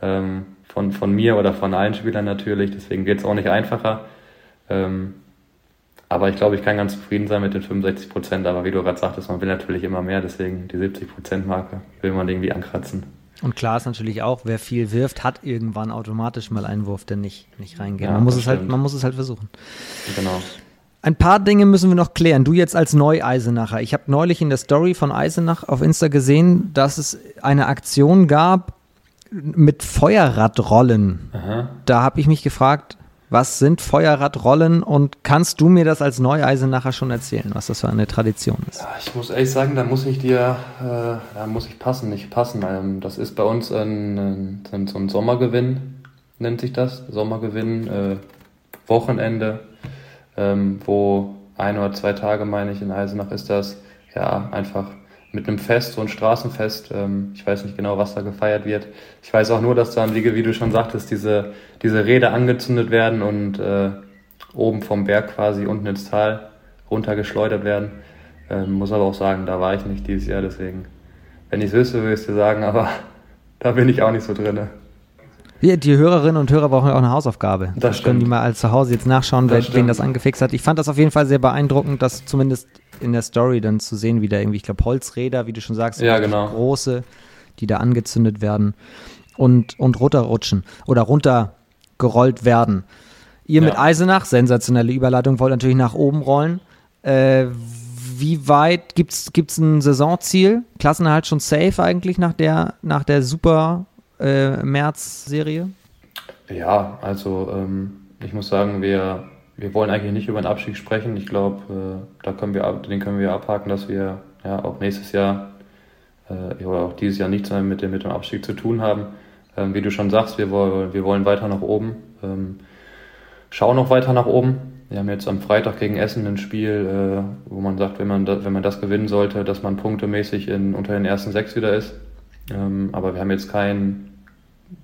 Ähm, von, von mir oder von allen Spielern natürlich, deswegen wird es auch nicht einfacher. Ähm, aber ich glaube, ich kann ganz zufrieden sein mit den 65 Prozent. Aber wie du gerade sagtest, man will natürlich immer mehr, deswegen die 70 Prozent Marke will man irgendwie ankratzen. Und klar ist natürlich auch, wer viel wirft, hat irgendwann automatisch mal einen Wurf, der nicht, nicht reingeht. Ja, man, muss es halt, man muss es halt versuchen. Genau. Ein paar Dinge müssen wir noch klären. Du jetzt als Neu-Eisenacher. Ich habe neulich in der Story von Eisenach auf Insta gesehen, dass es eine Aktion gab, mit Feuerradrollen. Aha. Da habe ich mich gefragt, was sind Feuerradrollen und kannst du mir das als Neueisen nachher schon erzählen, was das für eine Tradition ist? Ja, ich muss ehrlich sagen, da muss ich dir, äh, da muss ich passen, nicht passen. Ähm, das ist bei uns ein, ein, so ein Sommergewinn, nennt sich das. Sommergewinn, äh, Wochenende, ähm, wo ein oder zwei Tage, meine ich, in Eisenach ist das, ja, einfach mit einem Fest, so ein Straßenfest. Ähm, ich weiß nicht genau, was da gefeiert wird. Ich weiß auch nur, dass dann, wie, wie du schon sagtest, diese, diese Räder angezündet werden und äh, oben vom Berg quasi unten ins Tal runtergeschleudert werden. Ähm, muss aber auch sagen, da war ich nicht dieses Jahr, deswegen, wenn ich es wüsste, würde ich es dir sagen, aber da bin ich auch nicht so drin. Ja, die Hörerinnen und Hörer brauchen ja auch eine Hausaufgabe. Das, das können die mal als zu Hause jetzt nachschauen, das wen das angefixt hat. Ich fand das auf jeden Fall sehr beeindruckend, dass zumindest in der Story dann zu sehen, wie da irgendwie, ich glaube, Holzräder, wie du schon sagst, ja, genau. große, die da angezündet werden und, und runterrutschen oder runtergerollt werden. Ihr ja. mit Eisenach, sensationelle Überleitung, wollt natürlich nach oben rollen. Äh, wie weit gibt es ein Saisonziel? Klassenerhalt schon safe eigentlich nach der, nach der super äh, März-Serie? Ja, also ähm, ich muss sagen, wir wir wollen eigentlich nicht über den Abstieg sprechen. Ich glaube, äh, da können wir, den können wir abhaken, dass wir ja auch nächstes Jahr äh, oder auch dieses Jahr nichts mehr mit dem, mit dem Abstieg zu tun haben. Ähm, wie du schon sagst, wir, wollen, wir wollen weiter nach oben. Ähm, schauen noch weiter nach oben. Wir haben jetzt am Freitag gegen Essen ein Spiel, äh, wo man sagt, wenn man, da, wenn man das gewinnen sollte, dass man punktemäßig in, unter den ersten sechs wieder ist. Ähm, aber wir haben jetzt kein,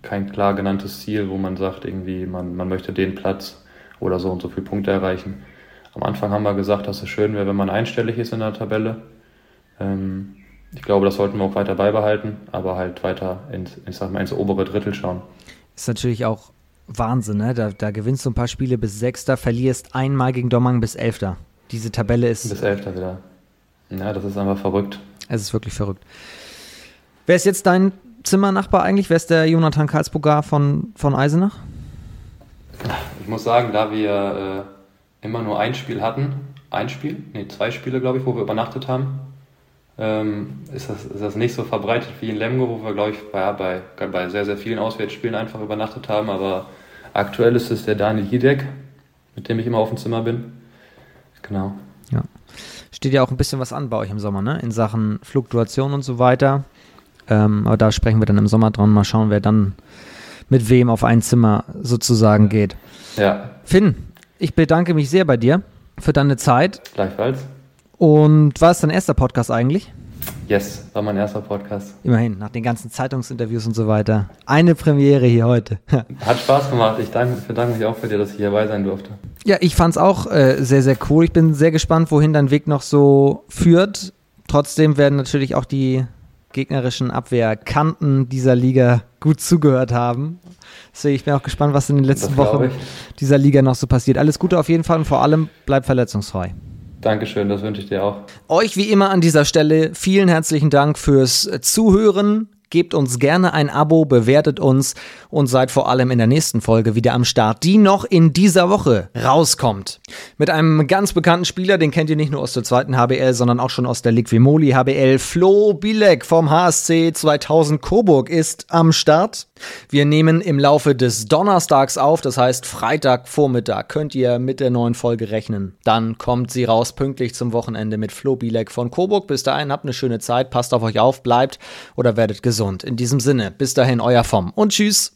kein klar genanntes Ziel, wo man sagt, irgendwie, man, man möchte den Platz oder so und so viele Punkte erreichen. Am Anfang haben wir gesagt, dass es schön wäre, wenn man einstellig ist in der Tabelle. Ähm, ich glaube, das sollten wir auch weiter beibehalten, aber halt weiter ins, ich sag mal, ins obere Drittel schauen. Ist natürlich auch Wahnsinn, ne? Da, da gewinnst du ein paar Spiele bis Sechster, verlierst einmal gegen Dommang bis Elfter. Diese Tabelle ist. Bis Elfter wieder. Ja, das ist einfach verrückt. Es ist wirklich verrückt. Wer ist jetzt dein Zimmernachbar eigentlich? Wer ist der Jonathan Karlsburger von, von Eisenach? Ich muss sagen, da wir äh, immer nur ein Spiel hatten, ein Spiel, nee, zwei Spiele, glaube ich, wo wir übernachtet haben, ähm, ist, das, ist das nicht so verbreitet wie in Lemgo, wo wir, glaube ich, bei, bei, bei sehr, sehr vielen Auswärtsspielen einfach übernachtet haben. Aber aktuell ist es der Daniel Hidek, mit dem ich immer auf dem Zimmer bin. Genau. Ja. Steht ja auch ein bisschen was an bei euch im Sommer, ne? In Sachen Fluktuation und so weiter. Ähm, aber da sprechen wir dann im Sommer dran. Mal schauen, wer dann mit wem auf ein Zimmer sozusagen geht. Ja. Finn, ich bedanke mich sehr bei dir für deine Zeit. Gleichfalls. Und war es dein erster Podcast eigentlich? Yes, war mein erster Podcast. Immerhin, nach den ganzen Zeitungsinterviews und so weiter. Eine Premiere hier heute. Hat Spaß gemacht. Ich danke, bedanke mich auch für dir, dass ich hier dabei sein durfte. Ja, ich fand es auch äh, sehr, sehr cool. Ich bin sehr gespannt, wohin dein Weg noch so führt. Trotzdem werden natürlich auch die gegnerischen Abwehrkanten dieser Liga gut zugehört haben. Deswegen ich bin auch gespannt, was in den letzten Wochen dieser Liga noch so passiert. Alles Gute auf jeden Fall und vor allem bleib verletzungsfrei. Dankeschön, das wünsche ich dir auch. Euch wie immer an dieser Stelle vielen herzlichen Dank fürs Zuhören. Gebt uns gerne ein Abo, bewertet uns und seid vor allem in der nächsten Folge wieder am Start, die noch in dieser Woche rauskommt. Mit einem ganz bekannten Spieler, den kennt ihr nicht nur aus der zweiten HBL, sondern auch schon aus der Liquimoli HBL. Flo Bilek vom HSC 2000 Coburg ist am Start. Wir nehmen im Laufe des Donnerstags auf, das heißt Freitagvormittag könnt ihr mit der neuen Folge rechnen. Dann kommt sie raus pünktlich zum Wochenende mit Flo Bilek von Coburg. Bis dahin habt eine schöne Zeit, passt auf euch auf, bleibt oder werdet gesund gesund. In diesem Sinne, bis dahin, euer Vom und tschüss.